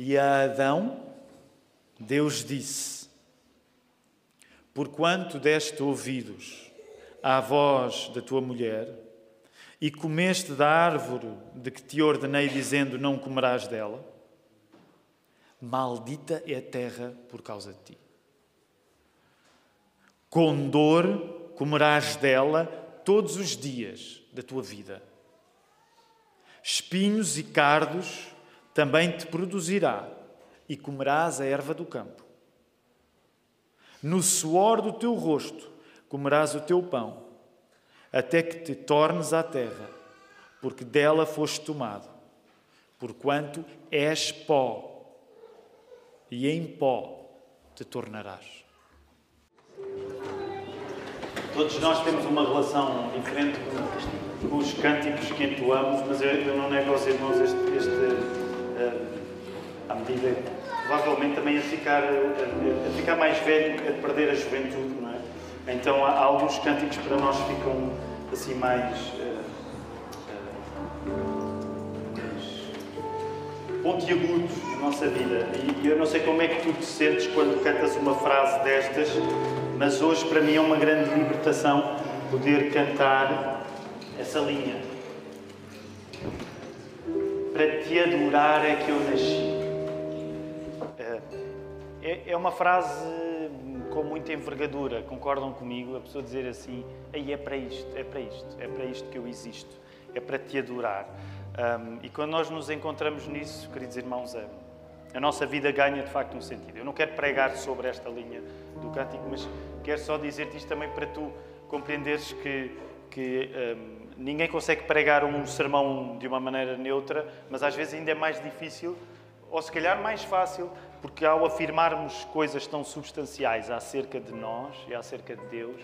E a Adão, Deus disse: Porquanto deste ouvidos à voz da tua mulher, e comeste da árvore de que te ordenei, dizendo: Não comerás dela, maldita é a terra por causa de ti. Com dor comerás dela todos os dias da tua vida. Espinhos e cardos também te produzirá, e comerás a erva do campo. No suor do teu rosto comerás o teu pão, até que te tornes à terra, porque dela foste tomado, porquanto és pó, e em pó te tornarás. Todos nós temos uma relação diferente com, os cânticos que entoamos, mas eu, não nego aos irmãos este, este à medida provavelmente também a ficar, a, a, ficar mais velho, a perder a juventude, não é? Então há, há alguns cânticos para nós ficam assim mais, mais pontiagudos na nossa vida. E eu não sei como é que tu te sentes quando cantas uma frase destas, mas hoje para mim é uma grande libertação poder cantar essa linha. Para te adorar é que eu nasci. É, é uma frase com muita envergadura, concordam comigo? A pessoa dizer assim: aí é para isto, é para isto, é para isto que eu existo, é para te adorar. Um, e quando nós nos encontramos nisso, queridos irmãos, é, a nossa vida ganha de facto um sentido. Eu não quero pregar sobre esta linha do cântico, mas quero só dizer-te isto também para tu compreenderes que, que um, ninguém consegue pregar um sermão de uma maneira neutra, mas às vezes ainda é mais difícil, ou se calhar mais fácil, porque ao afirmarmos coisas tão substanciais acerca de nós e acerca de Deus,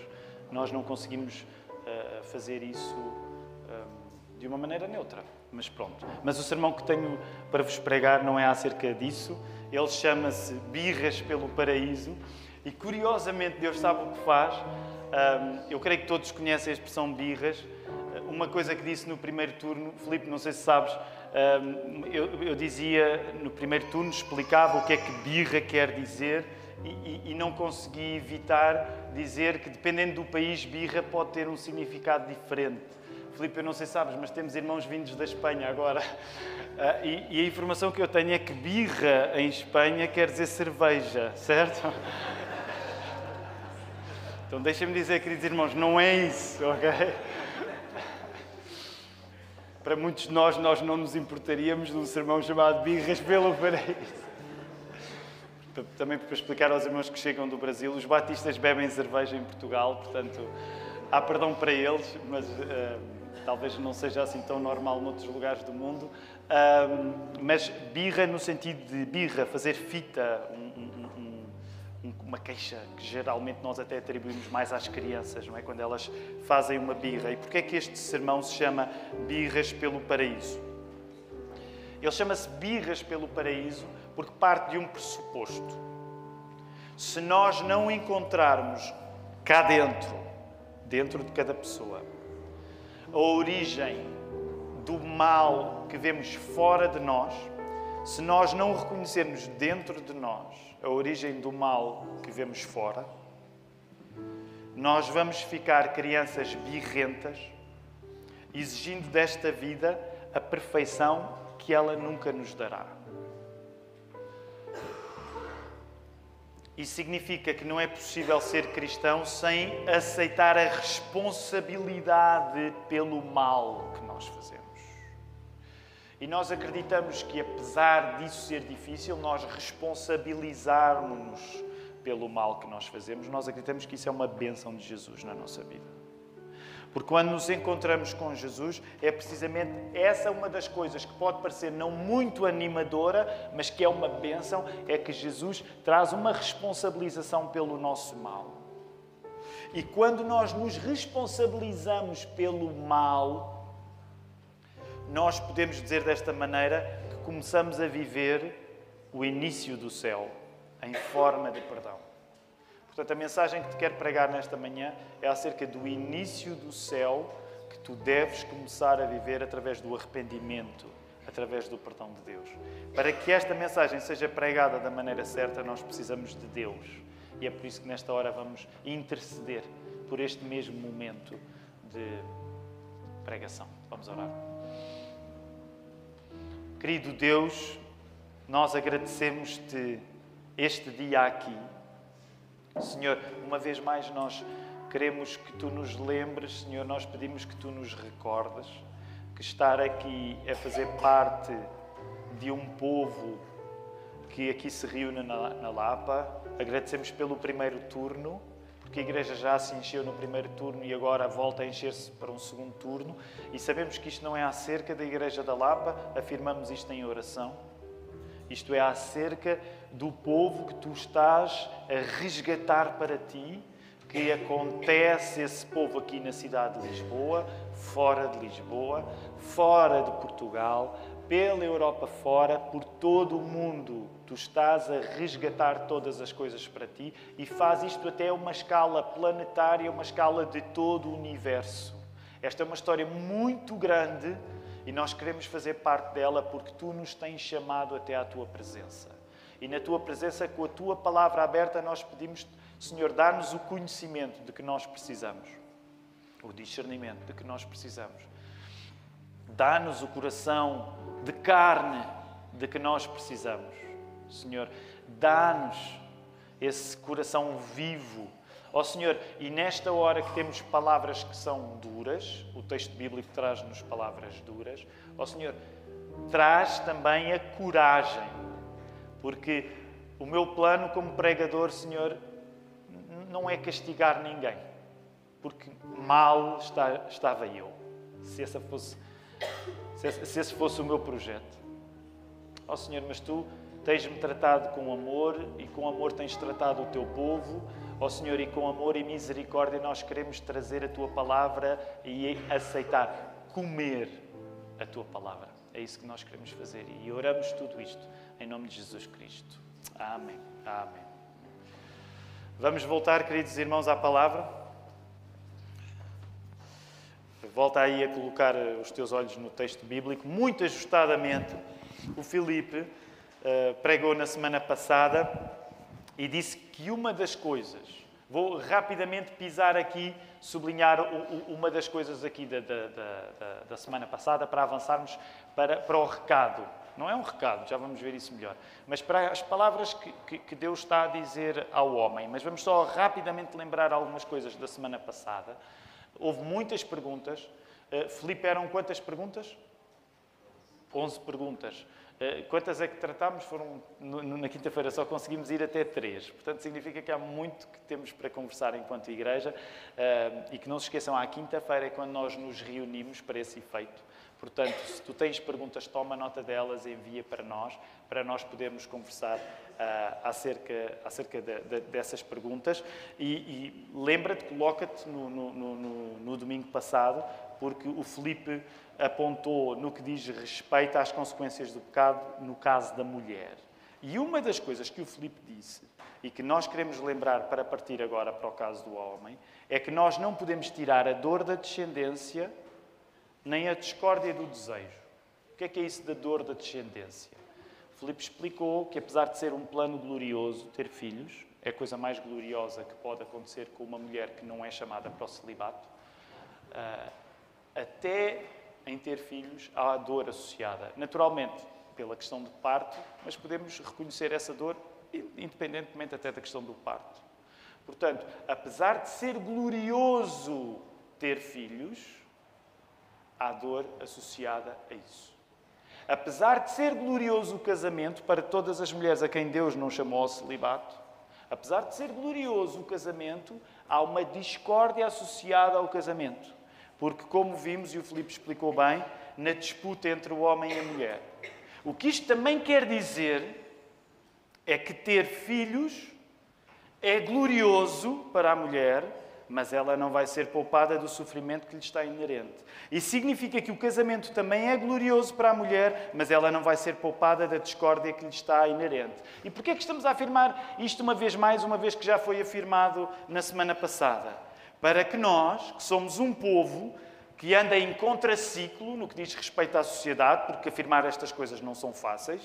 nós não conseguimos uh, fazer isso um, de uma maneira neutra. Mas pronto. Mas o sermão que tenho para vos pregar não é acerca disso. Ele chama-se Birras pelo Paraíso. E curiosamente, Deus sabe o que faz. Um, eu creio que todos conhecem a expressão birras. Uma coisa que disse no primeiro turno, Filipe, não sei se sabes, um, eu, eu, dizia no primeiro turno, explicava o que é que birra quer dizer e, e, não consegui evitar dizer que, dependendo do país, birra pode ter um significado diferente. Filipe, eu não sei se sabes, mas temos irmãos vindos da Espanha agora. Uh, e, e, a informação que eu tenho é que birra em Espanha quer dizer cerveja, certo? Então deixem-me dizer, queridos irmãos, não é isso, ok? Para muitos de nós, nós não nos importaríamos de um sermão chamado Birras pelo Paraíso. Também para explicar aos irmãos que chegam do Brasil, os batistas bebem cerveja em Portugal, portanto, há perdão para eles, mas uh, talvez não seja assim tão normal noutros lugares do mundo. Uh, mas birra no sentido de birra, fazer fita, um, um, uma queixa que geralmente nós até atribuímos mais às crianças, não é? Quando elas fazem uma birra. E porquê é que este sermão se chama Birras pelo Paraíso? Ele chama-se Birras pelo Paraíso porque parte de um pressuposto. Se nós não encontrarmos cá dentro, dentro de cada pessoa, a origem do mal que vemos fora de nós, se nós não reconhecermos dentro de nós a origem do mal que vemos fora, nós vamos ficar crianças birrentas, exigindo desta vida a perfeição que ela nunca nos dará. Isso significa que não é possível ser cristão sem aceitar a responsabilidade pelo mal que nós fazemos. E nós acreditamos que, apesar disso ser difícil, nós responsabilizarmos-nos pelo mal que nós fazemos, nós acreditamos que isso é uma bênção de Jesus na nossa vida. Porque quando nos encontramos com Jesus, é precisamente essa uma das coisas que pode parecer não muito animadora, mas que é uma bênção, é que Jesus traz uma responsabilização pelo nosso mal. E quando nós nos responsabilizamos pelo mal, nós podemos dizer desta maneira que começamos a viver o início do céu em forma de perdão. Portanto, a mensagem que te quero pregar nesta manhã é acerca do início do céu que tu deves começar a viver através do arrependimento através do perdão de Deus. Para que esta mensagem seja pregada da maneira certa, nós precisamos de Deus. E é por isso que nesta hora vamos interceder por este mesmo momento de pregação. Vamos orar. Querido Deus, nós agradecemos-te este dia aqui. Senhor, uma vez mais nós queremos que tu nos lembres, Senhor, nós pedimos que tu nos recordes que estar aqui é fazer parte de um povo que aqui se reúne na, na Lapa. Agradecemos pelo primeiro turno, porque a igreja já se encheu no primeiro turno e agora volta a encher-se para um segundo turno. E sabemos que isto não é acerca da igreja da Lapa, afirmamos isto em oração. Isto é acerca do povo que tu estás a resgatar para ti, que acontece esse povo aqui na cidade de Lisboa, fora de Lisboa, fora de Portugal, pela Europa fora, por todo o mundo. Tu estás a resgatar todas as coisas para ti e faz isto até uma escala planetária, uma escala de todo o universo. Esta é uma história muito grande e nós queremos fazer parte dela porque tu nos tens chamado até à tua presença. E na tua presença, com a tua palavra aberta, nós pedimos, Senhor, dá-nos o conhecimento de que nós precisamos, o discernimento de que nós precisamos. Dá-nos o coração de carne de que nós precisamos. Senhor, dá-nos esse coração vivo. Ó oh, Senhor, e nesta hora que temos palavras que são duras, o texto bíblico traz-nos palavras duras, ó oh, Senhor, traz também a coragem, porque o meu plano como pregador, Senhor, não é castigar ninguém, porque mal está, estava eu, se essa fosse se esse fosse o meu projeto. Ó oh, Senhor, mas tu tens-me tratado com amor e com amor tens tratado o teu povo. Ó oh, Senhor, e com amor e misericórdia nós queremos trazer a tua palavra e aceitar, comer a tua palavra. É isso que nós queremos fazer e oramos tudo isto em nome de Jesus Cristo. Amém. Amém. Vamos voltar, queridos irmãos, à palavra. Volta aí a colocar eh, os teus olhos no texto bíblico, muito ajustadamente. O Filipe uh, pregou na semana passada e disse que uma das coisas, vou rapidamente pisar aqui, sublinhar o, o, uma das coisas aqui da, da, da, da, semana passada para avançarmos para, para o recado. Não é um recado, já vamos ver isso melhor, mas para as palavras que, que, que Deus está a dizer ao homem. Mas vamos só rapidamente lembrar algumas coisas da semana passada. Houve muitas perguntas. Uh, Filipe, eram quantas perguntas? 11 perguntas. Uh, quantas é que tratámos? Foram, na quinta-feira só conseguimos ir até três. Portanto, significa que há muito que temos para conversar enquanto igreja. Uh, e que não se esqueçam, à quinta-feira é quando nós nos reunimos para esse efeito. Portanto, se tu tens perguntas, toma nota delas, envia para nós, para nós podermos conversar uh, acerca, acerca de, de, dessas perguntas. E, e lembra-te, coloca-te no, no, no, no, domingo passado, porque o Felipe apontou no que diz respeito às consequências do pecado no caso da mulher. E uma das coisas que o Felipe disse, e que nós queremos lembrar para partir agora para o caso do homem, é que nós não podemos tirar a dor da descendência nem a discórdia do desejo. O que é que é isso da dor da descendência? Filipe explicou que, apesar de ser um plano glorioso, ter filhos é a coisa mais gloriosa que pode acontecer com uma mulher que não é chamada para o celibato. Uh, até em ter filhos há a dor associada. Naturalmente, pela questão do parto, mas podemos reconhecer essa dor independentemente até da questão do parto. Portanto, apesar de ser glorioso ter filhos, há dor associada a isso. Apesar de ser glorioso o casamento para todas as mulheres a quem Deus não chamou ao celibato, apesar de ser glorioso o casamento, há uma discórdia associada ao casamento. Porque, como vimos, e o Filipe explicou bem, na disputa entre o homem e a mulher. O que isto também quer dizer é que ter filhos é glorioso para a mulher, mas ela não vai ser poupada do sofrimento que lhe está inerente. E significa que o casamento também é glorioso para a mulher, mas ela não vai ser poupada da discórdia que lhe está inerente. E porquê é que estamos a afirmar isto uma vez mais, uma vez que já foi afirmado na semana passada? Para que nós, que somos um povo, que anda em contraciclo no que diz respeito à sociedade, porque afirmar estas coisas não são fáceis,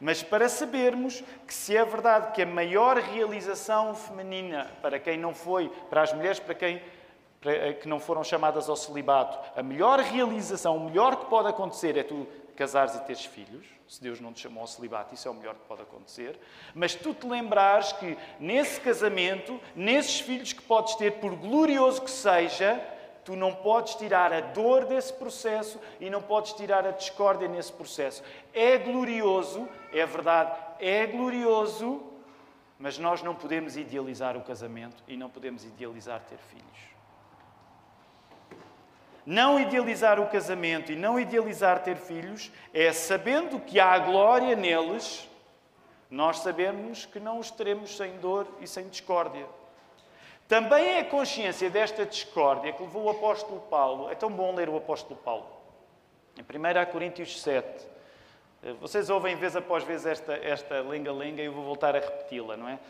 mas para sabermos que se é verdade que a maior realização feminina para quem não foi, para as mulheres para quem para, eh, que não foram chamadas ao celibato, a melhor realização, o melhor que pode acontecer é tu casares e teres filhos. Se Deus não te chamou ao celibato, isso é o melhor que pode acontecer. Mas tu te lembrares que nesse casamento, nesses filhos que podes ter, por glorioso que seja, tu não podes tirar a dor desse processo e não podes tirar a discórdia nesse processo. É glorioso, é verdade, é glorioso, mas nós não podemos idealizar o casamento e não podemos idealizar ter filhos. Não idealizar o casamento e não idealizar ter filhos é sabendo que há glória neles, nós sabemos que não os teremos sem dor e sem discórdia. Também é a consciência desta discórdia que levou o apóstolo Paulo. É tão bom ler o apóstolo Paulo. Em 1 Coríntios 7. Vocês ouvem vez após vez esta, esta lenga-lenga e eu vou voltar a repeti-la, não é?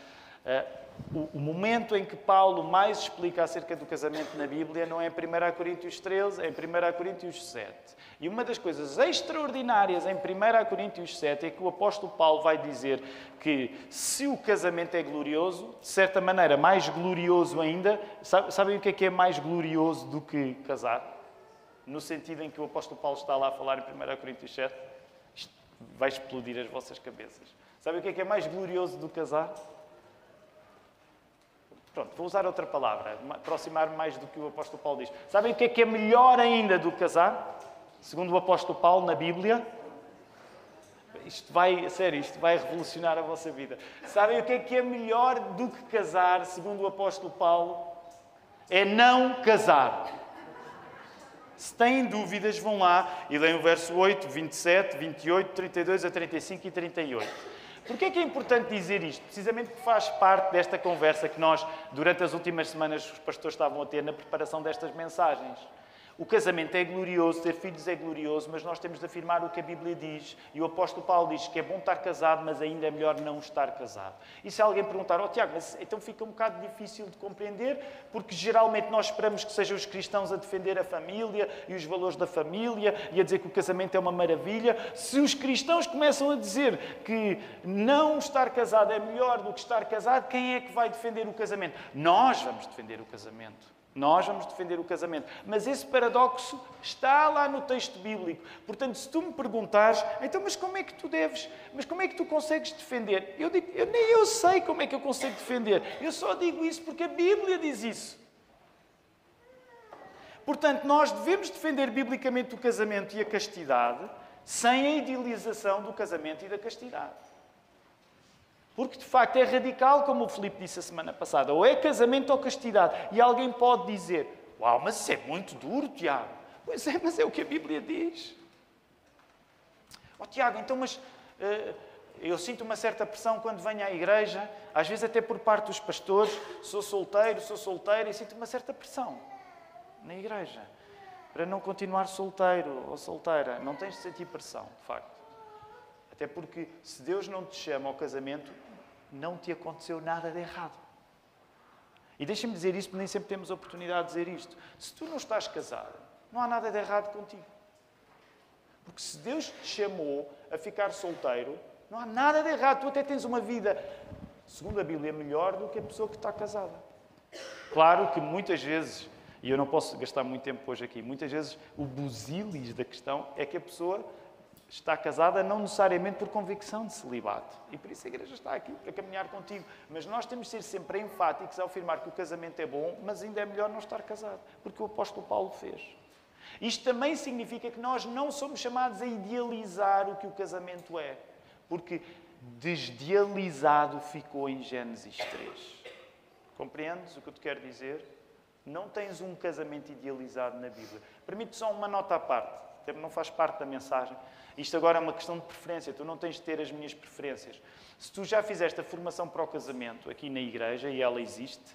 Eh, o, momento em que Paulo mais explica acerca do casamento na Bíblia não é em 1 Coríntios 13, é em 1 Coríntios 7. E uma das coisas extraordinárias em 1 Coríntios 7 é que o apóstolo Paulo vai dizer que se o casamento é glorioso, de certa maneira, mais glorioso ainda, sabem o que é que é mais glorioso do que casar? No sentido em que o apóstolo Paulo está lá a falar em 1 Coríntios 7, isto vai explodir as vossas cabeças. Sabem o que é que é mais glorioso do que casar? Pronto, vou usar outra palavra, aproximar-me mais do que o apóstolo Paulo diz. Sabem o que é que é melhor ainda do casar? Segundo o apóstolo Paulo na Bíblia, isto vai, sério, isto vai revolucionar a vossa vida. Sabem o que é que é melhor do que casar, segundo o apóstolo Paulo? É não casar. Se têm dúvidas, vão lá e leem o verso 8, 27, 28, 32 a 35 e 38. Porquê é que é importante dizer isto? Precisamente porque faz parte desta conversa que nós, durante as últimas semanas, os pastores estavam a ter na preparação destas mensagens. O casamento é glorioso, ter filhos é glorioso, mas nós temos de afirmar o que a Bíblia diz. E o apóstolo Paulo diz que é bom estar casado, mas ainda é melhor não estar casado. E se alguém perguntar, oh Tiago, mas então fica um bocado difícil de compreender, porque geralmente nós esperamos que sejam os cristãos a defender a família e os valores da família e a dizer que o casamento é uma maravilha. Se os cristãos começam a dizer que não estar casado é melhor do que estar casado, quem é que vai defender o casamento? Nós vamos defender o casamento. Nós vamos defender o casamento. Mas esse paradoxo está lá no texto bíblico. Portanto, se tu me perguntares, então, mas como é que tu deves, mas como é que tu consegues defender? Eu digo, eu, nem eu sei como é que eu consigo defender. Eu só digo isso porque a Bíblia diz isso. Portanto, nós devemos defender biblicamente o casamento e a castidade sem a idealização do casamento e da castidade. Porque de facto é radical, como o Filipe disse a semana passada. Ou é casamento ou castidade. E alguém pode dizer: Uau, mas isso é muito duro, Tiago. Pois é, mas é o que a Bíblia diz. Oh, Tiago, então, mas uh, eu sinto uma certa pressão quando venho à igreja, às vezes até por parte dos pastores. Sou solteiro, sou solteira e sinto uma certa pressão na igreja para não continuar solteiro ou solteira. Não tens de sentir pressão, de facto. Até porque se Deus não te chama ao casamento, não te aconteceu nada de errado. E deixa-me dizer isto, porque nem sempre temos a oportunidade de dizer isto. Se tu não estás casado, não há nada de errado contigo. Porque se Deus te chamou a ficar solteiro, não há nada de errado. Tu até tens uma vida, segundo a Bíblia, melhor do que a pessoa que está casada. Claro que muitas vezes, e eu não posso gastar muito tempo hoje aqui, muitas vezes o busilis da questão é que a pessoa está casada não necessariamente por convicção de celibato. E por isso a igreja está aqui para caminhar contigo. Mas nós temos de ser sempre enfáticos ao afirmar que o casamento é bom, mas ainda é melhor não estar casado, porque o apóstolo Paulo fez. Isto também significa que nós não somos chamados a idealizar o que o casamento é, porque desdializado ficou em Gênesis 3. Compreendes o que eu te quero dizer? Não tens um casamento idealizado na Bíblia. Permite só uma nota à parte, não faz parte da mensagem. Isto agora é uma questão de preferência, tu não tens de ter as minhas preferências. Se tu já fizeste a formação para o casamento aqui na igreja, e ela existe,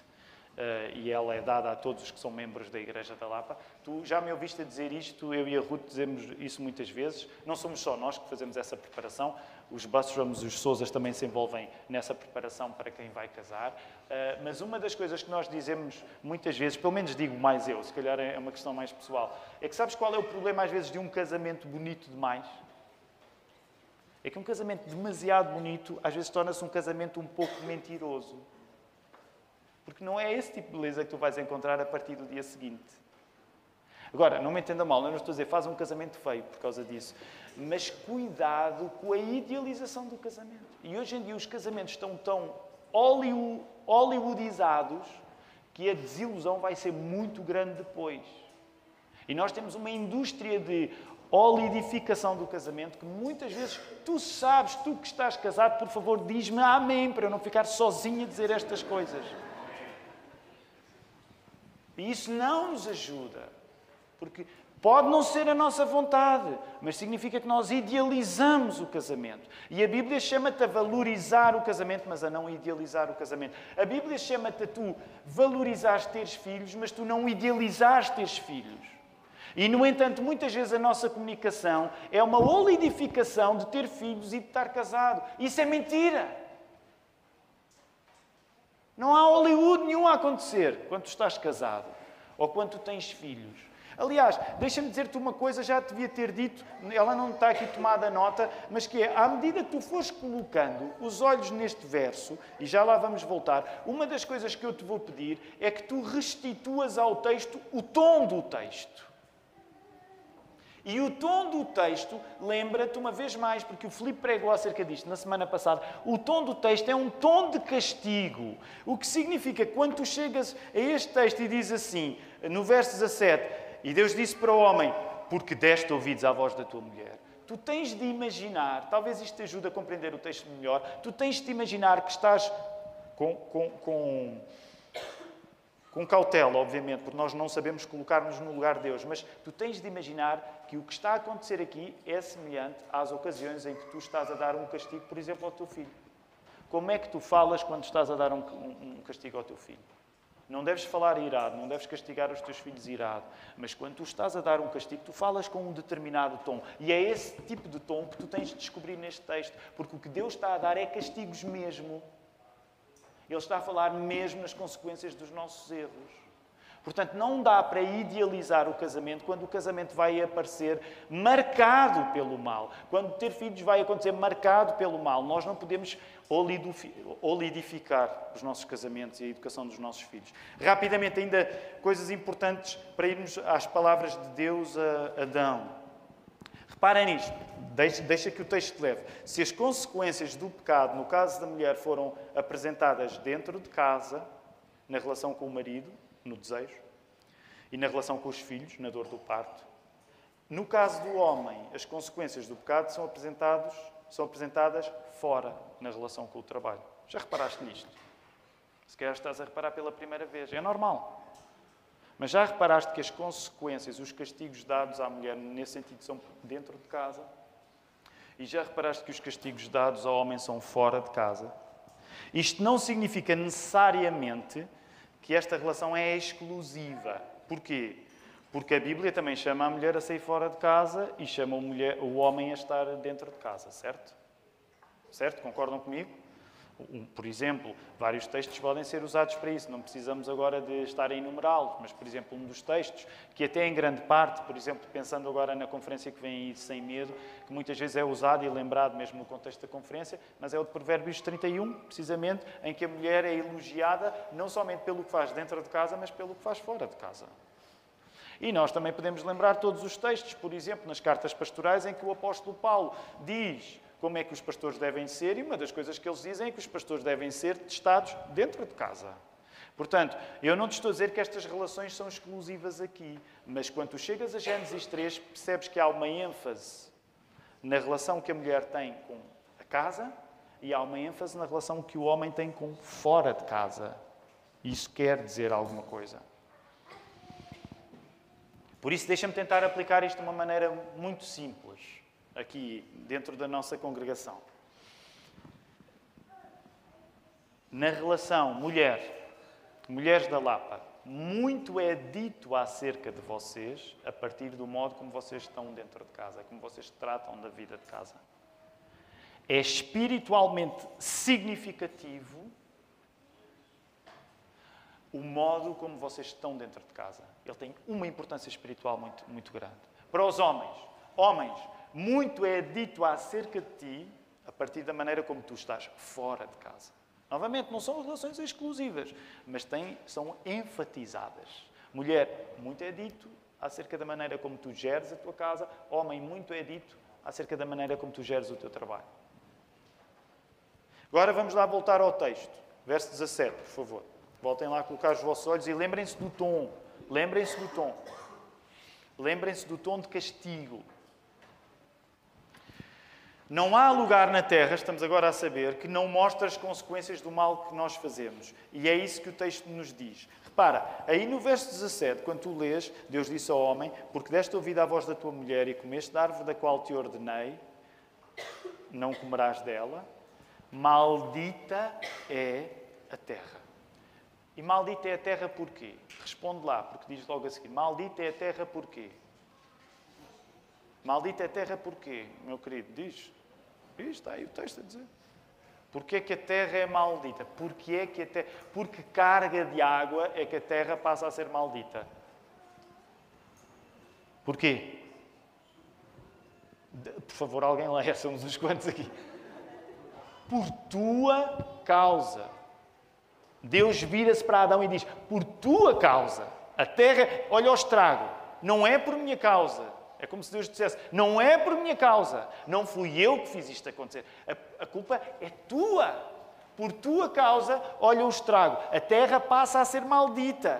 uh, e ela é dada a todos os que são membros da Igreja da Lapa, tu já me ouviste dizer isto, eu e a Ruth dizemos isso muitas vezes, não somos só nós que fazemos essa preparação, Os Bustrums, os Sousas também se envolvem nessa preparação para quem vai casar. Uh, mas uma das coisas que nós dizemos muitas vezes, pelo menos digo mais eu, se calhar é uma questão mais pessoal, é que sabes qual é o problema às vezes de um casamento bonito demais? É que um casamento demasiado bonito às vezes torna-se um casamento um pouco mentiroso. Porque não é esse tipo de beleza que tu vais encontrar a partir do dia seguinte. Agora, não me entenda mal, eu não estou a dizer faz um casamento feio por causa disso. Mas cuidado com a idealização do casamento. E hoje em dia os casamentos estão tão hollywoodizados que a desilusão vai ser muito grande depois. E nós temos uma indústria de olidificação do casamento que muitas vezes tu sabes, tu que estás casado, por favor, diz-me amém para eu não ficar sozinho a dizer estas coisas. E isso não nos ajuda. Porque pode não ser a nossa vontade, mas significa que nós idealizamos o casamento. E a Bíblia chama-te a valorizar o casamento, mas a não idealizar o casamento. A Bíblia chama-te a tu valorizares teres filhos, mas tu não idealizares teres filhos. E, no entanto, muitas vezes a nossa comunicação é uma olidificação de ter filhos e de estar casado. Isso é mentira. Não há Hollywood nenhum a acontecer quando tu estás casado ou quando tu tens filhos. Aliás, deixa-me dizer-te uma coisa, já te devia ter dito, ela não está aqui tomada nota, mas que é, à medida que tu fores colocando os olhos neste verso, e já lá vamos voltar, uma das coisas que eu te vou pedir é que tu restituas ao texto o tom do texto. E o tom do texto, lembra-te uma vez mais, porque o Filipe pregou acerca disto na semana passada, o tom do texto é um tom de castigo. O que significa quando tu chegas a este texto e diz assim, no verso 17, e Deus disse para o homem, porque deste ouvidos à voz da tua mulher. Tu tens de imaginar, talvez isto te ajude a compreender o texto melhor, tu tens de imaginar que estás com, com, com com cautela, obviamente, porque nós não sabemos colocar-nos no lugar de Deus, mas tu tens de imaginar que o que está a acontecer aqui é semelhante às ocasiões em que tu estás a dar um castigo, por exemplo, ao teu filho. Como é que tu falas quando estás a dar um, um, um castigo ao teu filho? Não deves falar irado, não deves castigar os teus filhos irado. Mas quando tu estás a dar um castigo, tu falas com um determinado tom. E é esse tipo de tom que tu tens de descobrir neste texto. Porque o que Deus está a dar é castigos mesmo. Ele está a falar mesmo nas consequências dos nossos erros. Portanto, não dá para idealizar o casamento quando o casamento vai aparecer marcado pelo mal. Quando ter filhos vai acontecer marcado pelo mal. Nós não podemos olidificar os nossos casamentos e a educação dos nossos filhos. Rapidamente, ainda coisas importantes para irmos às palavras de Deus a Adão. Reparem nisto, deixa, deixa que o texto te leve. Se as consequências do pecado, no caso da mulher, foram apresentadas dentro de casa, na relação com o marido, no desejo, e na relação com os filhos, na dor do parto, no caso do homem, as consequências do pecado são, apresentados, são apresentadas fora, na relação com o trabalho. Já reparaste nisto? Se calhar estás a reparar pela primeira vez. É normal. Mas já reparaste que as consequências, os castigos dados à mulher, nesse sentido, são dentro de casa? E já reparaste que os castigos dados ao homem são fora de casa? Isto não significa necessariamente que esta relação é exclusiva. Porquê? Porque a Bíblia também chama a mulher a sair fora de casa e chama o, mulher, o homem a estar dentro de casa, certo? Certo? Concordam comigo? Por exemplo, vários textos podem ser usados para isso, não precisamos agora de estar a enumerá-los, mas, por exemplo, um dos textos, que até em grande parte, por exemplo, pensando agora na conferência que vem aí sem medo, que muitas vezes é usado e lembrado mesmo no contexto da conferência, mas é o de Provérbios 31, precisamente, em que a mulher é elogiada não somente pelo que faz dentro de casa, mas pelo que faz fora de casa. E nós também podemos lembrar todos os textos, por exemplo, nas cartas pastorais, em que o apóstolo Paulo diz como é que os pastores devem ser, e uma das coisas que eles dizem é que os pastores devem ser testados dentro de casa. Portanto, eu não te estou a dizer que estas relações são exclusivas aqui, mas quando chegas a Gênesis 3, percebes que há uma ênfase na relação que a mulher tem com a casa e há uma ênfase na relação que o homem tem com fora de casa. Isso quer dizer alguma coisa. Por isso, deixa-me tentar aplicar isto de uma maneira muito simples aqui dentro da nossa congregação. Na relação mulher, mulheres da Lapa, muito é dito acerca de vocês a partir do modo como vocês estão dentro de casa, como vocês tratam da vida de casa. é espiritualmente significativo o modo como vocês estão dentro de casa. Ele tem uma importância espiritual muito, muito grande. Para os homens, homens, muito é dito acerca de ti a partir da maneira como tu estás fora de casa. Novamente, não são relações exclusivas, mas têm, são enfatizadas. Mulher, muito é dito acerca da maneira como tu geres a tua casa. Homem, muito é dito acerca da maneira como tu geres o teu trabalho. Agora vamos lá voltar ao texto. Verso 17, por favor. Voltem lá a colocar os vossos olhos e lembrem-se do tom. Lembrem-se do tom. Lembrem-se do tom de castigo. Não há lugar na terra, estamos agora a saber, que não mostre as consequências do mal que nós fazemos. E é isso que o texto nos diz. Repara, aí no verso 17, quando tu lês, Deus disse ao homem: Porque deste ouvido à voz da tua mulher e comeste da árvore da qual te ordenei, não comerás dela, maldita é a terra. E maldita é a terra porquê? Responde lá, porque diz logo a seguir: Maldita é a terra porquê? Maldita é a terra porquê, meu querido? Diz. Diz, está aí o texto a dizer. Porquê é que a terra é maldita? Porquê é que a terra... Porque carga de água é que a terra passa a ser maldita. Porquê? Por favor, alguém leia, somos uns quantos aqui. Por tua causa. Deus vira-se para Adão e diz: Por tua causa. A terra, olha o estrago. Não é por minha causa. É como se Deus dissesse: Não é por minha causa, não fui eu que fiz isto acontecer. A, a culpa é tua. Por tua causa, olha o estrago. A terra passa a ser maldita.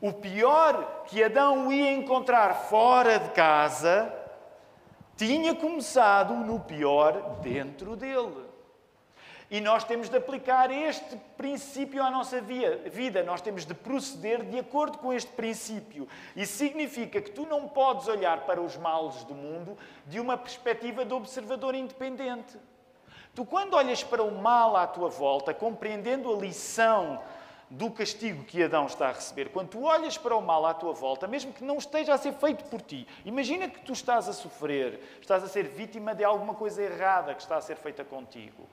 O pior que Adão ia encontrar fora de casa tinha começado no pior dentro dele. E nós temos de aplicar este princípio à nossa vida. Nós temos de proceder de acordo com este princípio. Isso significa que tu não podes olhar para os males do mundo de uma perspectiva de observador independente. Tu, quando olhas para o mal à tua volta, compreendendo a lição do castigo que Adão está a receber, quando tu olhas para o mal à tua volta, mesmo que não esteja a ser feito por ti, imagina que tu estás a sofrer, estás a ser vítima de alguma coisa errada que está a ser feita contigo.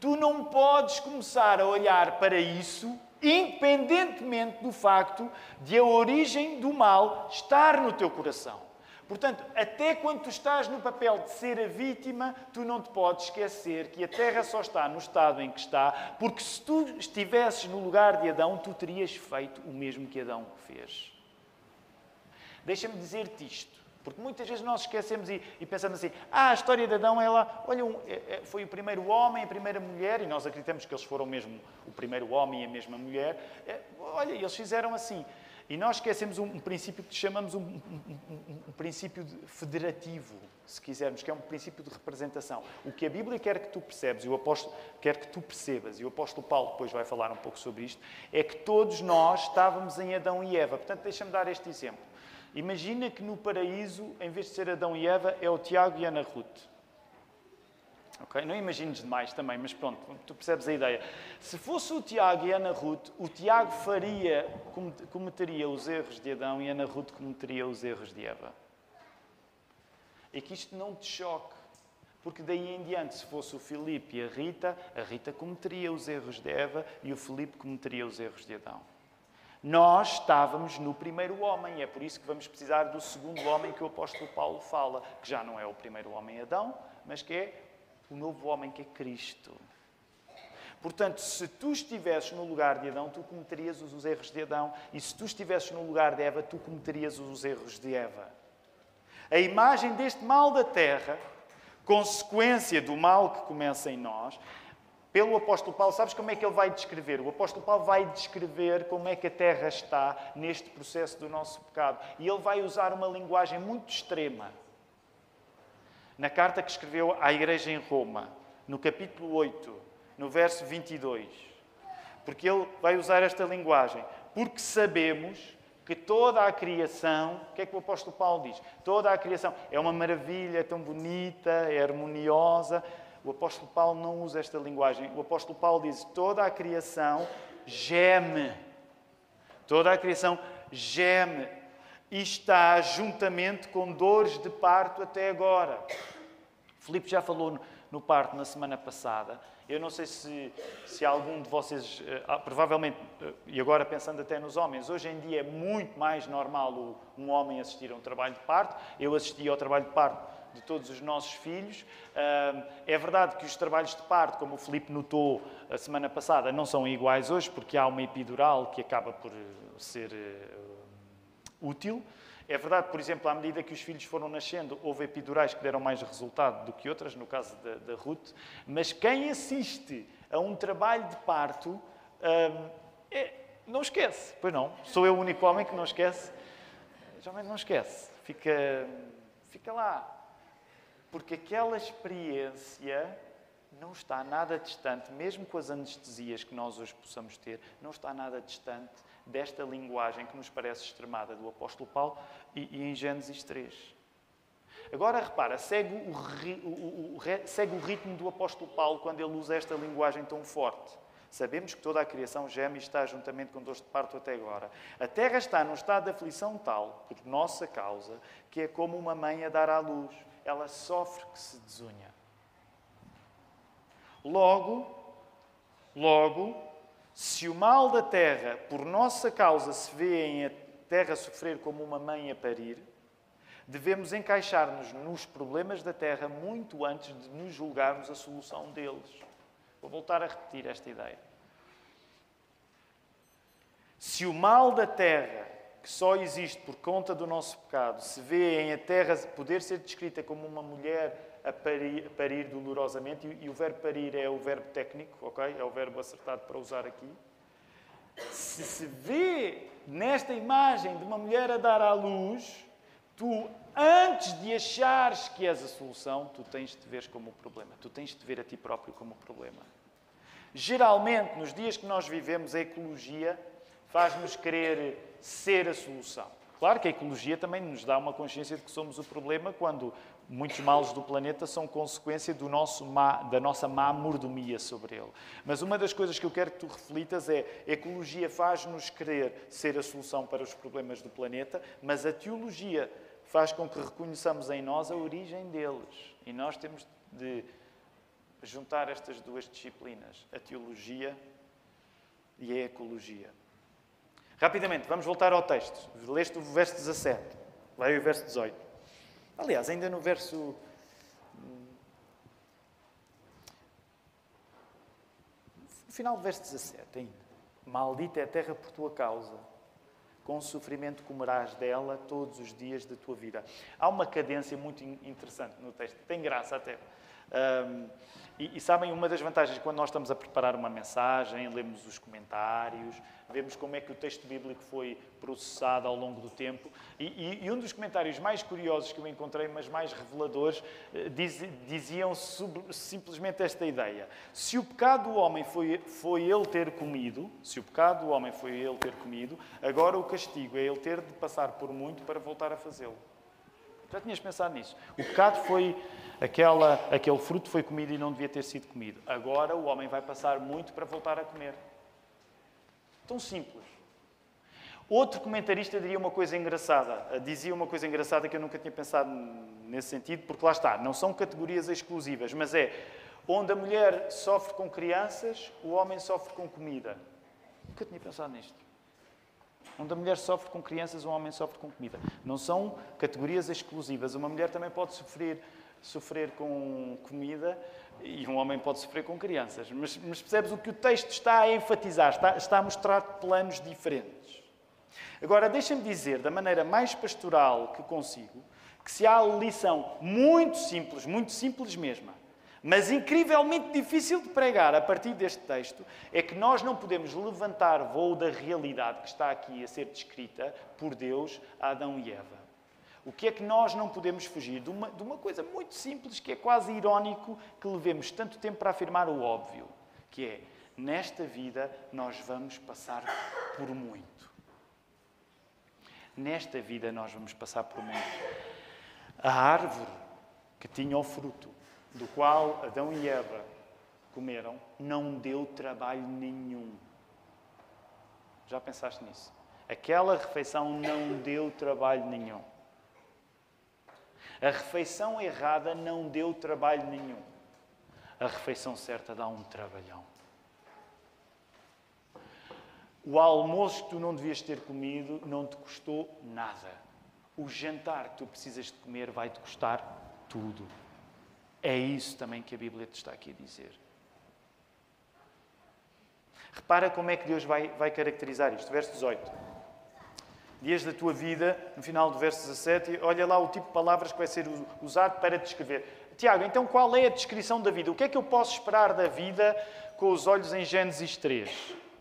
Tu não podes começar a olhar para isso independentemente do facto de a origem do mal estar no teu coração. Portanto, até quando tu estás no papel de ser a vítima, tu não te podes esquecer que a terra só está no estado em que está, porque se tu estivesses no lugar de Adão, tu terias feito o mesmo que Adão fez. Deixa-me dizer-te isto. Porque muitas vezes nós esquecemos e, e, pensamos assim: ah, a história de Adão, ela, olha, um, é, é, foi o primeiro homem, a primeira mulher, e nós acreditamos que eles foram mesmo o primeiro homem e a mesma mulher. É, olha, eles fizeram assim. E nós esquecemos um, um princípio que chamamos um, um, princípio federativo, se quisermos, que é um princípio de representação. O que a Bíblia quer que tu percebes, e o apóstolo quer que tu percebas, e o apóstolo Paulo depois vai falar um pouco sobre isto, é que todos nós estávamos em Adão e Eva. Portanto, deixa-me dar este exemplo. Imagina que no paraíso, em vez de ser Adão e Eva, é o Tiago e Ana Ruth. Okay? Não imagines demais também, mas pronto, tu percebes a ideia. Se fosse o Tiago e Ana Ruth, o Tiago faria, cometeria os erros de Adão e Ana Ruth cometeria os erros de Eva. E que isto não te choque, porque daí em diante, se fosse o Filipe e a Rita, a Rita cometeria os erros de Eva e o Filipe cometeria os erros de Adão. Nós estávamos no primeiro homem, é por isso que vamos precisar do segundo homem que o apóstolo Paulo fala, que já não é o primeiro homem Adão, mas que é o novo homem que é Cristo. Portanto, se tu estivesses no lugar de Adão, tu cometerias os erros de Adão, e se tu estivesses no lugar de Eva, tu cometerias os erros de Eva. A imagem deste mal da terra, consequência do mal que começa em nós, pelo apóstolo Paulo, sabes como é que ele vai descrever? O apóstolo Paulo vai descrever como é que a terra está neste processo do nosso pecado. E ele vai usar uma linguagem muito extrema. Na carta que escreveu à igreja em Roma, no capítulo 8, no verso 22. Porque ele vai usar esta linguagem. Porque sabemos que toda a criação, o que é que o apóstolo Paulo diz? Toda a criação é uma maravilha, é tão bonita, é harmoniosa o apóstolo Paulo não usa esta linguagem. O apóstolo Paulo diz: toda a criação geme. Toda a criação geme e está juntamente com dores de parto até agora. Filipe já falou no parto na semana passada. Eu não sei se, se algum de vocês, eh, ah, provavelmente, eh, e agora pensando até nos homens, hoje em dia é muito mais normal um homem assistir a um trabalho de parto. Eu assisti ao trabalho de parto de todos os nossos filhos. É verdade que os trabalhos de parto, como o Filipe notou a semana passada, não são iguais hoje, porque há uma epidural que acaba por eh, ser útil. É verdade, por exemplo, à medida que os filhos foram nascendo, houve epidurais que deram mais resultado do que outras, no caso da, da Ruth, mas quem assiste a um trabalho de parto é, não esquece. Pois não, sou eu o único homem que não esquece. Geralmente não esquece, fica, fica lá. Porque aquela experiência não está nada distante, mesmo com as anestesias que nós hoje possamos ter, não está nada distante desta linguagem que nos parece extremada do apóstolo Paulo e, e em Gênesis 3. Agora repara, segue o, o, o, segue o ritmo do apóstolo Paulo quando ele usa esta linguagem tão forte. Sabemos que toda a criação geme e está juntamente com dores de parto até agora. A terra está num estado de aflição tal, por nossa causa, que é como uma mãe a dar à luz. Ela sofre que se desunha. Logo, logo, se o mal da terra, por nossa causa, se vê em a terra sofrer como uma mãe a parir, devemos encaixar-nos nos problemas da terra muito antes de nos julgarmos a solução deles. Vou voltar a repetir esta ideia. Se o mal da terra, que só existe por conta do nosso pecado, se vê em a terra poder ser descrita como uma mulher a parir, a parir dolorosamente, e, e, o verbo parir é o verbo técnico, ok? É o verbo acertado para usar aqui. Se se vê nesta imagem de uma mulher a dar à luz, tu, antes de achares que és a solução, tu tens de te ver como o problema. Tu tens de te ver a ti próprio como o problema. Geralmente, nos dias que nós vivemos, a ecologia faz-nos querer ser a solução. Claro que a ecologia também nos dá uma consciência de que somos o problema quando muitos males do planeta são consequência do nosso má, da nossa má mordomia sobre ele. Mas uma das coisas que eu quero que tu reflitas é a ecologia faz-nos querer ser a solução para os problemas do planeta, mas a teologia faz com que reconheçamos em nós a origem deles. E nós temos de juntar estas duas disciplinas, a teologia e a ecologia. Rapidamente, vamos voltar ao texto. Leste o verso 17, leia o verso 18. Aliás, ainda no verso. No final do verso 17, ainda. Maldita é a terra por tua causa. Com sofrimento comerás dela todos os dias da tua vida. Há uma cadência muito interessante no texto, tem graça até. Um, e, e, sabem, uma das vantagens quando nós estamos a preparar uma mensagem, lemos os comentários, vemos como é que o texto bíblico foi processado ao longo do tempo. E, e, e um dos comentários mais curiosos que eu encontrei, mas mais reveladores, eh, diz, diziam sub, simplesmente esta ideia: se o pecado do homem foi, foi ele ter comido, se o pecado do homem foi ele ter comido, agora o castigo é ele ter de passar por muito para voltar a fazê-lo. Já tinhas pensado nisso? O pecado foi aquela, aquele fruto foi comido e não devia ter sido comido. Agora o homem vai passar muito para voltar a comer. Tão simples. Outro comentarista diria uma coisa engraçada, dizia uma coisa engraçada que eu nunca tinha pensado nesse sentido, porque lá está, não são categorias exclusivas, mas é onde a mulher sofre com crianças, o homem sofre com comida. Nunca tinha pensado nisto. Onde a mulher sofre com crianças, o homem sofre com comida. Não são categorias exclusivas. Uma mulher também pode sofrer, sofrer com comida e um homem pode sofrer com crianças. Mas, mas percebes o que o texto está a enfatizar? Está, está a mostrar planos diferentes. Agora, deixa-me dizer, da maneira mais pastoral que consigo, que se há lição muito simples, muito simples mesmo, mas incrivelmente difícil de pregar a partir deste texto é que nós não podemos levantar voo da realidade que está aqui a ser descrita por Deus a Adão e Eva. O que é que nós não podemos fugir? De uma, de uma coisa muito simples que é quase irónico que levemos tanto tempo para afirmar o óbvio, que é, nesta vida nós vamos passar por muito. Nesta vida nós vamos passar por muito. A árvore que tinha o fruto do qual Adão e Eva comeram, não deu trabalho nenhum. Já pensaste nisso? Aquela refeição não deu trabalho nenhum. A refeição errada não deu trabalho nenhum. A refeição certa dá um trabalhão. O almoço que tu não devias ter comido não te custou nada. O jantar que tu precisas de comer vai te custar tudo. É isso também que a Bíblia te está aqui a dizer. Repara como é que Deus vai, vai caracterizar isto. Verso 18. Dias da tua vida, no final do verso 17, olha lá o tipo de palavras que vai ser usado para descrever. Tiago, então qual é a descrição da vida? O que é que eu posso esperar da vida com os olhos em Gênesis 3?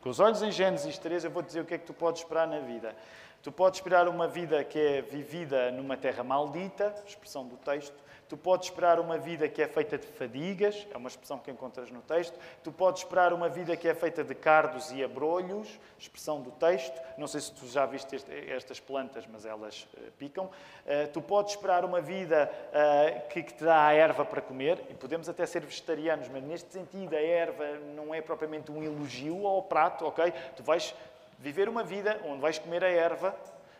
Com os olhos em Gênesis 3, eu vou dizer o que é que tu podes esperar na vida. Tu podes esperar uma vida que é vivida numa terra maldita, expressão do texto. Tu podes esperar uma vida que é feita de fadigas, é uma expressão que encontras no texto. Tu podes esperar uma vida que é feita de cardos e abrolhos, expressão do texto. Não sei se tu já viste estas plantas, mas elas uh, picam. Uh, tu podes esperar uma vida uh, que, que, te dá a erva para comer, e podemos até ser vegetarianos, mas neste sentido a erva não é propriamente um elogio ao prato, ok? Tu vais viver uma vida onde vais comer a erva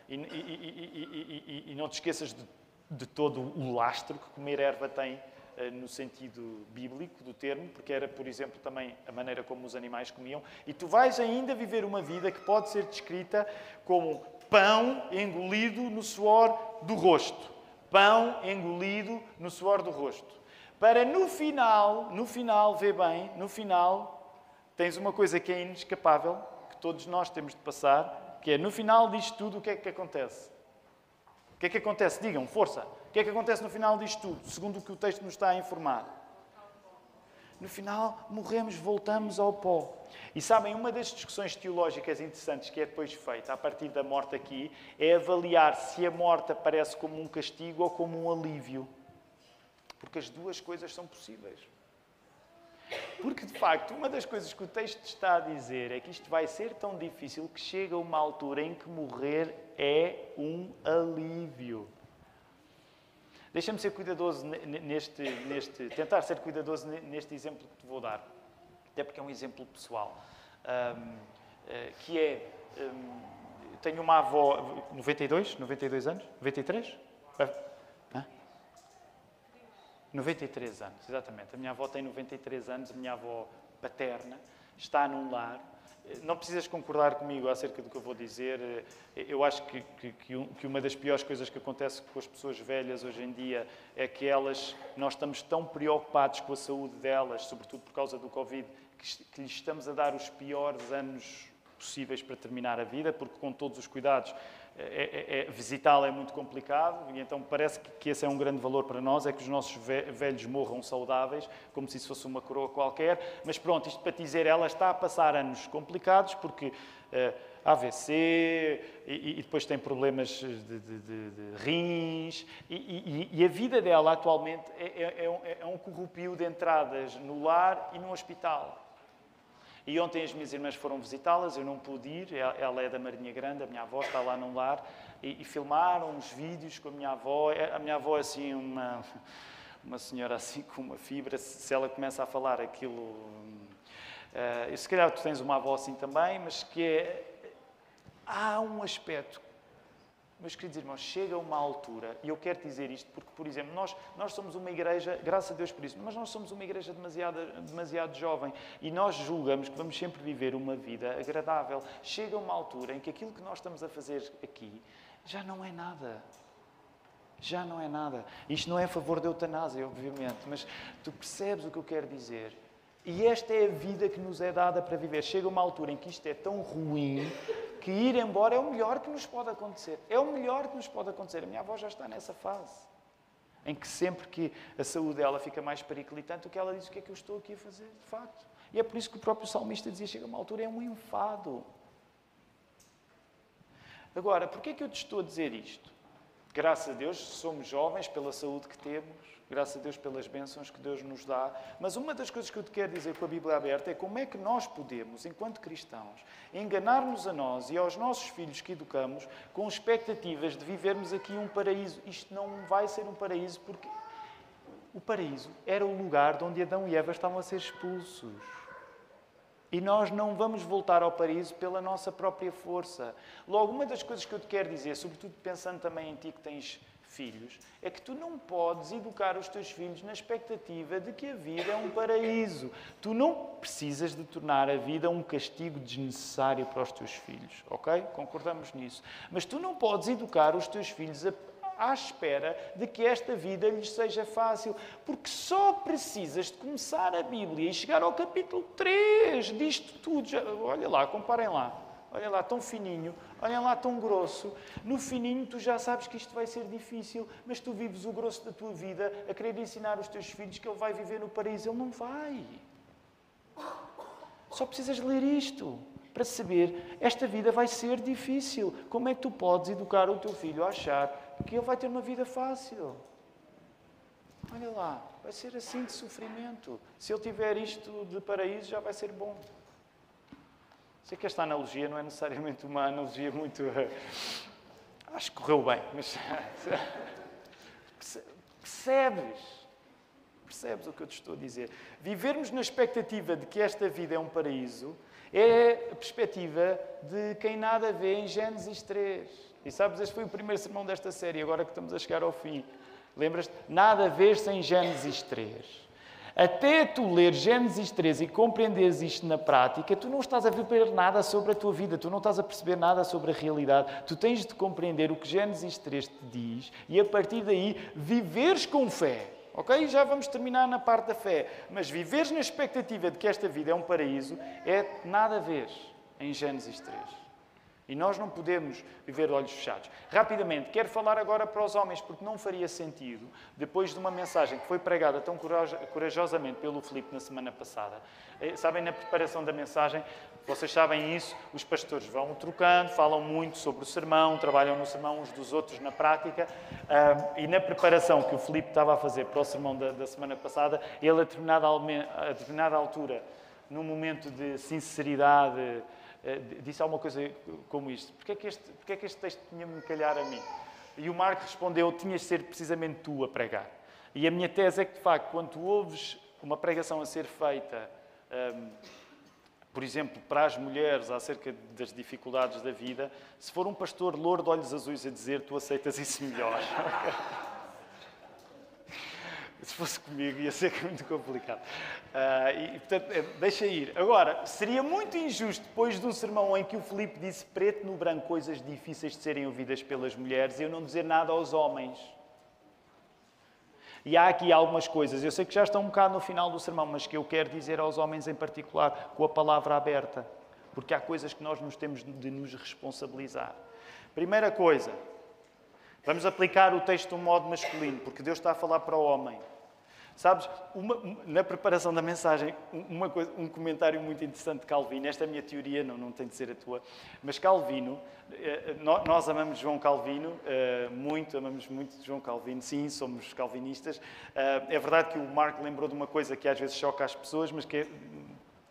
e, e, e, e não te esqueças de de todo o lastro que comer erva tem eh, no sentido bíblico do termo, porque era, por exemplo, também a maneira como os animais comiam, e tu vais ainda viver uma vida que pode ser descrita como pão engolido no suor do rosto. Pão engolido no suor do rosto. Para no final, no final, vê bem, no final, tens uma coisa que é inescapável, todos nós temos de passar, que é no final disto tudo o que é que acontece? O que é que acontece? Digam, força. O que é que acontece no final disto tudo, segundo o que o texto nos está a informar? No final, morremos, voltamos ao pó. E sabem, uma das discussões teológicas interessantes que é depois feita a partir da morte aqui é avaliar se a morte aparece como um castigo ou como um alívio. Porque as duas coisas são possíveis. Porque, de facto, uma das coisas que o texto está a dizer é que isto vai ser tão difícil que chega uma altura em que morrer é um alívio. Deixa-me ser cuidadoso neste, neste, tentar ser cuidadoso neste exemplo que te vou dar, até porque é um exemplo pessoal, um, eh, que é, um, tenho uma avó, 92, 92 anos, 93? 93 anos, exatamente. A minha avó tem 93 anos, a minha avó paterna está num lar. Não precisas concordar comigo acerca do que eu vou dizer. Eu acho que, que, que, uma das piores coisas que acontece com as pessoas velhas hoje em dia é que elas, nós estamos tão preocupados com a saúde delas, sobretudo por causa do Covid, que, que lhes estamos a dar os piores anos possíveis para terminar a vida, porque com todos os cuidados é, é, é, visitá-la é muito complicado e então parece que, que, esse é um grande valor para nós, é que os nossos velhos morram saudáveis, como se isso fosse uma coroa qualquer. Mas pronto, isto para dizer, ela está a passar anos complicados porque uh, eh, AVC e, e, depois tem problemas de, de, de, de rins e, e, e, a vida dela atualmente é, é, é um, é um corrupio de entradas no lar e no hospital. E ontem as minhas irmãs foram visitá-las, eu não pude ir, ela é da Marinha Grande, a minha avó está lá num lar, e, e filmaram uns vídeos com a minha avó. É, a minha avó é assim uma, uma senhora assim com uma fibra, se ela começa a falar aquilo... Uh, se calhar tu tens uma avó assim também, mas que é... Há um aspecto meus queridos irmãos, chega uma altura, e eu quero dizer isto porque, por exemplo, nós, nós somos uma igreja, graças a Deus por isso, mas nós somos uma igreja demasiado, demasiado jovem e nós julgamos que vamos sempre viver uma vida agradável. Chega uma altura em que aquilo que nós estamos a fazer aqui já não é nada. Já não é nada. Isto não é a favor da eutanásia, obviamente, mas tu percebes o que eu quero dizer. E esta é a vida que nos é dada para viver. Chega uma altura em que isto é tão ruim que ir embora é o melhor que nos pode acontecer. É o melhor que nos pode acontecer. A minha avó já está nessa fase. Em que sempre que a saúde dela fica mais periclitante, o que ela diz, o que é que eu estou aqui a fazer, de facto. E é por isso que o próprio salmista dizia, chega uma altura, é um enfado. Agora, porquê é que eu te estou a dizer isto? Graças a Deus somos jovens pela saúde que temos, graças a Deus pelas bênçãos que Deus nos dá. Mas uma das coisas que eu te quero dizer com a Bíblia aberta é como é que nós podemos, enquanto cristãos, enganar-nos a nós e aos nossos filhos que educamos com expectativas de vivermos aqui um paraíso. Isto não vai ser um paraíso porque o paraíso era o lugar de onde Adão e Eva estavam a ser expulsos. E nós não vamos voltar ao paraíso pela nossa própria força. Logo, uma das coisas que eu te quero dizer, sobretudo pensando também em ti que tens filhos, é que tu não podes educar os teus filhos na expectativa de que a vida é um paraíso. Tu não precisas de tornar a vida um castigo desnecessário para os teus filhos, ok? Concordamos nisso. Mas tu não podes educar os teus filhos a à espera de que esta vida lhes seja fácil, porque só precisas de começar a Bíblia e chegar ao capítulo 3 disto tudo. Já, olha lá, comparem lá. Olha lá, tão fininho, olha lá, tão grosso. No fininho, tu já sabes que isto vai ser difícil, mas tu vives o grosso da tua vida a querer ensinar os teus filhos que ele vai viver no paraíso. Ele não vai. Só precisas ler isto para saber esta vida vai ser difícil. Como é que tu podes educar o teu filho a achar que ele vai ter uma vida fácil? Olha lá, vai ser assim de sofrimento. Se ele tiver isto de paraíso, já vai ser bom. Sei que esta analogia não é necessariamente uma analogia muito. Acho que correu bem, mas. Percebes? Percebes o que eu te estou a dizer? Vivermos na expectativa de que esta vida é um paraíso é a perspectiva de quem nada vê em Gênesis 3. E sabes, este foi o primeiro sermão desta série, agora que estamos a chegar ao fim. Lembras-te? Nada vês sem Gênesis 3. Até tu ler Gênesis 3 e compreenderes isto na prática, tu não estás a ver nada sobre a tua vida, tu não estás a perceber nada sobre a realidade. Tu tens de compreender o que Gênesis 3 te diz e a partir daí viveres com fé. Ok? Já vamos terminar na parte da fé. Mas viveres na expectativa de que esta vida é um paraíso é nada a ver em Gênesis 3. E nós não podemos viver de olhos fechados. Rapidamente, quero falar agora para os homens, porque não faria sentido, depois de uma mensagem que foi pregada tão corajosamente pelo Filipe na semana passada. Eh, sabem, na preparação da mensagem, vocês sabem isso, os pastores vão trocando, falam muito sobre o sermão, trabalham no sermão uns dos outros na prática. E na preparação que o Filipe estava a fazer para o sermão da, semana passada, ele, a determinada, altura, num momento de sinceridade, disse alguma coisa como isto: Porquê é que este, porquê é que este texto tinha-me calhar a mim? E o Marco respondeu: Tinhas de ser precisamente tu a pregar. E a minha tese é que, de facto, quando ouves uma pregação a ser feita, um, por exemplo, para as mulheres acerca das dificuldades da vida, se for um pastor louro de olhos azuis a dizer, tu aceitas isso melhor. Se fosse comigo ia ser muito complicado. Uh, e, portanto, é, deixa ir. Agora, seria muito injusto, depois de um sermão em que o Filipe disse preto no branco coisas difíceis de serem ouvidas pelas mulheres, eu não dizer nada aos homens. E há aqui algumas coisas, eu sei que já estão um bocado no final do sermão, mas que eu quero dizer aos homens em particular, com a palavra aberta. Porque há coisas que nós nos temos de nos responsabilizar. Primeira coisa, vamos aplicar o texto de um modo masculino, porque Deus está a falar para o homem. Sabes, uma, na preparação da mensagem, uma coisa, um comentário muito interessante de Calvino, esta é a minha teoria, não, não tem de ser a tua, mas Calvino, eh, nós amamos João Calvino, eh, muito, amamos muito João Calvino, sim, somos calvinistas. Eh, é verdade que o Marco lembrou de uma coisa que às vezes choca as pessoas, mas que é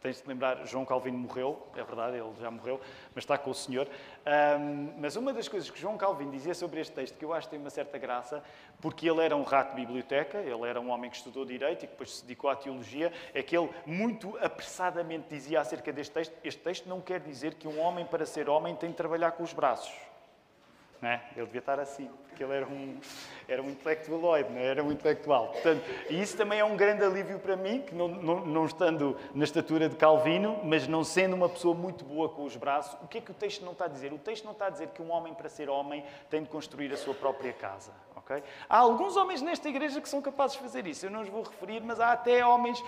Tens de lembrar, João Calvino morreu, é verdade, ele já morreu, mas está com o Senhor. Um, mas uma das coisas que João Calvino dizia sobre este texto, que eu acho que tem uma certa graça, porque ele era um rato de biblioteca, ele era um homem que estudou Direito e que depois se dedicou à Teologia, é que ele muito apressadamente dizia acerca deste texto, este texto não quer dizer que um homem, para ser homem, tem de trabalhar com os braços. É? Ele devia estar assim, porque ele era um, era um intelectualoide, não é? era um intelectual. Portanto, e isso também é um grande alívio para mim, que não, não, não, estando na estatura de Calvino, mas não sendo uma pessoa muito boa com os braços, o que é que o texto não está a dizer? O texto não está a dizer que um homem, para ser homem, tem de construir a sua própria casa. Okay? Há alguns homens nesta igreja que são capazes de fazer isso, eu não os vou referir, mas há até homens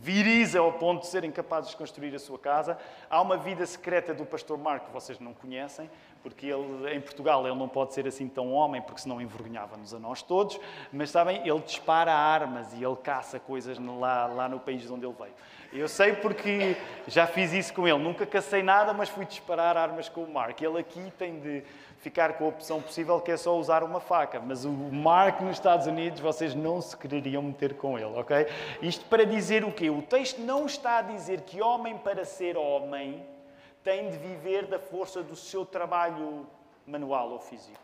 viris ao ponto de serem capazes de construir a sua casa. Há uma vida secreta do pastor Marco que vocês não conhecem, porque ele, em Portugal ele não pode ser assim tão homem, porque senão envergonhava-nos a nós todos, mas sabem, ele dispara armas e ele caça coisas lá, lá no país de onde ele veio. Eu sei porque já fiz isso com ele, nunca cacei nada, mas fui disparar armas com o Mark. Ele aqui tem de ficar com a opção possível que é só usar uma faca, mas o Mark nos Estados Unidos vocês não se quereriam meter com ele, ok? Isto para dizer o quê? O texto não está a dizer que homem para ser homem tem de viver da força do seu trabalho manual ou físico.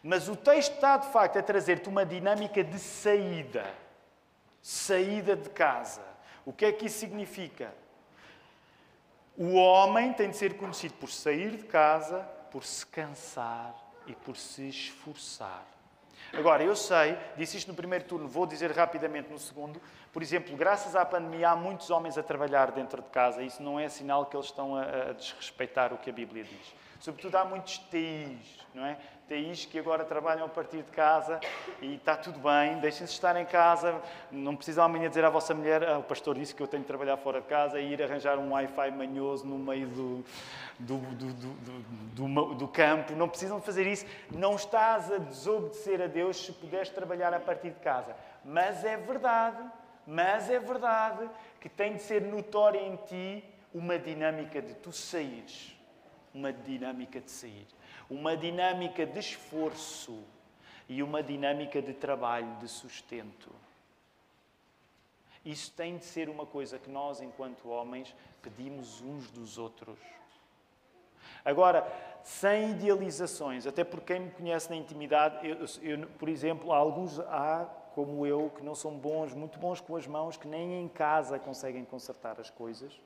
Mas o texto está, de facto, a trazer-te uma dinâmica de saída. Saída de casa. O que é que isso significa? O homem tem de ser conhecido por sair de casa, por se cansar e por se esforçar. Agora, eu sei, disse isto no primeiro turno, vou dizer rapidamente no segundo. Por exemplo, graças à pandemia, há muitos homens a trabalhar dentro de casa. Isso não é sinal que eles estão a, a desrespeitar o que a Bíblia diz. Sobretudo, há muitos TIs, não é? TIs que agora trabalham a partir de casa e está tudo bem, deixem-se estar em casa, não precisam amanhã dizer à vossa mulher, ah, o pastor disse que eu tenho de trabalhar fora de casa e ir arranjar um Wi-Fi manhoso no meio do, do, do, do, campo, não precisam fazer isso. Não estás a desobedecer a Deus se puderes trabalhar a partir de casa. Mas é verdade, mas é verdade que tem de ser notória em ti uma dinâmica de tu saíres, uma dinâmica de sair uma dinâmica de esforço e uma dinâmica de trabalho, de sustento. Isso tem de ser uma coisa que nós, enquanto homens, pedimos uns dos outros. Agora, sem idealizações, até porque quem me conhece na intimidade, eu, eu, por exemplo, há alguns há, como eu, que não são bons, muito bons com as mãos, que nem em casa conseguem consertar as coisas.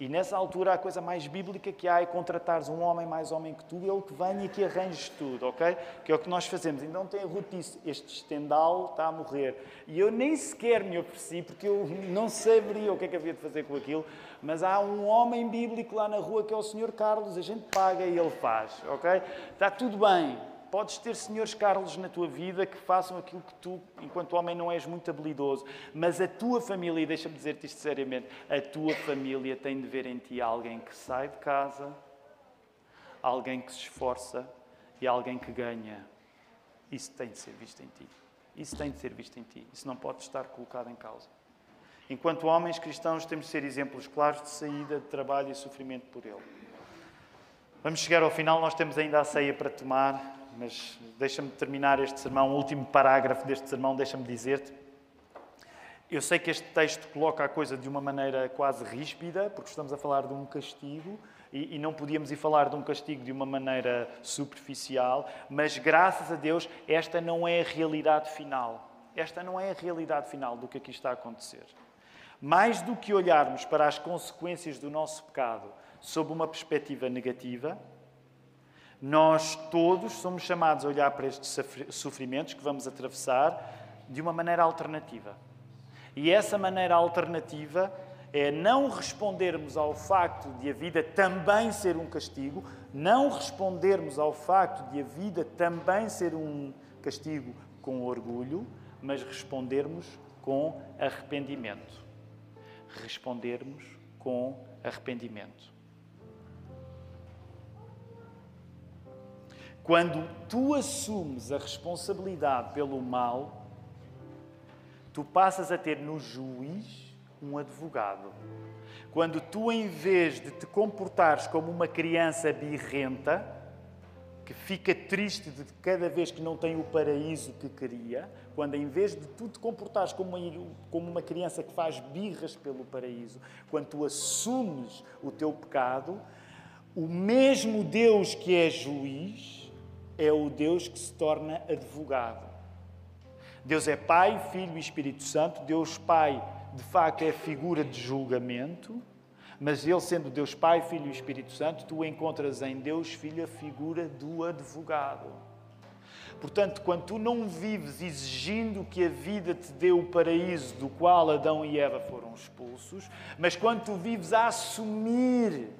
E nessa altura a coisa mais bíblica que há é contratares um homem mais homem que tu, ele que venha e que arranjes tudo, ok? Que é o que nós fazemos. Então tem Ruth disse, este estendal está a morrer. E eu nem sequer me ofereci, porque eu não saberia o que é que havia de fazer com aquilo, mas há um homem bíblico lá na rua que é o Senhor Carlos, a gente paga e ele faz, ok? Está tudo bem. Podes ter senhores Carlos na tua vida que façam aquilo que tu, enquanto homem, não és muito habilidoso. Mas a tua família, e deixa-me dizer-te isto seriamente, a tua família tem de ver em ti alguém que sai de casa, alguém que se esforça e alguém que ganha. Isso tem de ser visto em ti. Isso tem de ser visto em ti. Isso não pode estar colocado em causa. Enquanto homens cristãos, temos de ser exemplos claros de saída, de trabalho e sofrimento por Ele. Vamos chegar ao final, nós temos ainda a ceia para tomar mas deixa-me terminar este sermão, o último parágrafo deste sermão, deixa-me dizer-te. Eu sei que este texto coloca a coisa de uma maneira quase ríspida, porque estamos a falar de um castigo, e, não podíamos ir falar de um castigo de uma maneira superficial, mas graças a Deus esta não é a realidade final. Esta não é a realidade final do que aqui está a acontecer. Mais do que olharmos para as consequências do nosso pecado sob uma perspectiva negativa, nós todos somos chamados a olhar para estes sofrimentos que vamos atravessar de uma maneira alternativa. E essa maneira alternativa é não respondermos ao facto de a vida também ser um castigo, não respondermos ao facto de a vida também ser um castigo com orgulho, mas respondermos com arrependimento. Respondermos com arrependimento. Quando tu assumes a responsabilidade pelo mal, tu passas a ter no juiz um advogado. Quando tu, em vez de te comportares como uma criança birrenta, que fica triste de cada vez que não tem o paraíso que queria, quando em vez de tu te comportares como uma, como uma criança que faz birras pelo paraíso, quando tu assumes o teu pecado, o mesmo Deus que é juiz é o Deus que se torna advogado. Deus é Pai, Filho e Espírito Santo. Deus Pai, de facto, é figura de julgamento, mas Ele sendo Deus Pai, Filho e Espírito Santo, tu encontras em Deus Filho a figura do advogado. Portanto, quando tu não vives exigindo que a vida te dê o paraíso do qual Adão e Eva foram expulsos, mas quando tu vives a assumir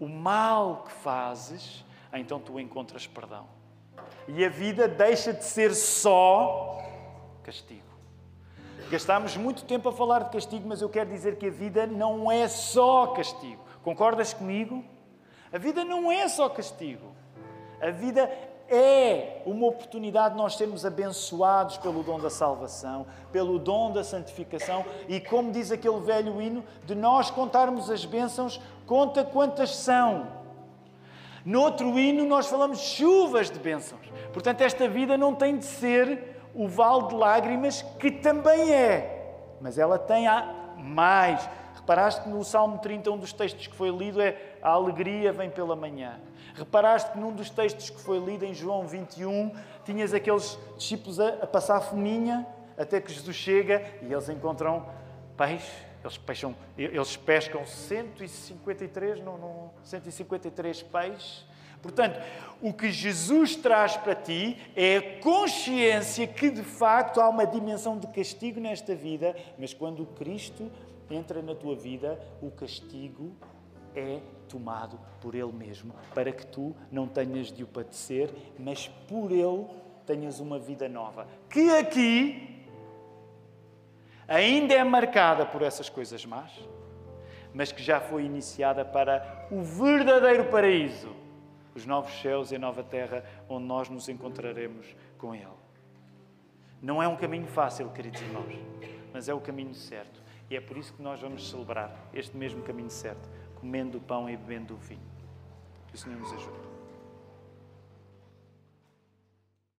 o mal que fazes, então tu encontras perdão. E a vida deixa de ser só castigo. Gastámos muito tempo a falar de castigo, mas eu quero dizer que a vida não é só castigo. Concordas comigo? A vida não é só castigo. A vida é uma oportunidade de nós sermos abençoados pelo dom da salvação, pelo dom da santificação e, como diz aquele velho hino, de nós contarmos as bênçãos, conta quantas são. No outro hino, nós falamos chuvas de bênçãos. Portanto, esta vida não tem de ser o vale de lágrimas, que também é, mas ela tem mais. Reparaste que no Salmo 30, um dos textos que foi lido é a alegria vem pela manhã. Reparaste que num dos textos que foi lido em João 21, tinhas aqueles discípulos a, a passar fominha até que Jesus chega e eles encontram peixe eles, peixam, eles pescam 153, não, não, 153 peixes, Portanto, o que Jesus traz para ti é a consciência que de facto há uma dimensão de castigo nesta vida, mas quando Cristo entra na tua vida, o castigo é tomado por Ele mesmo, para que tu não tenhas de o padecer, mas por Ele tenhas uma vida nova. Que aqui ainda é marcada por essas coisas más, mas que já foi iniciada para o verdadeiro paraíso, os novos céus e a nova terra, onde nós nos encontraremos com Ele. Não é um caminho fácil, queridos irmãos, mas é o caminho certo. E é por isso que nós vamos celebrar este mesmo caminho certo, comendo o pão e bebendo o vinho. Que o Senhor nos ajude.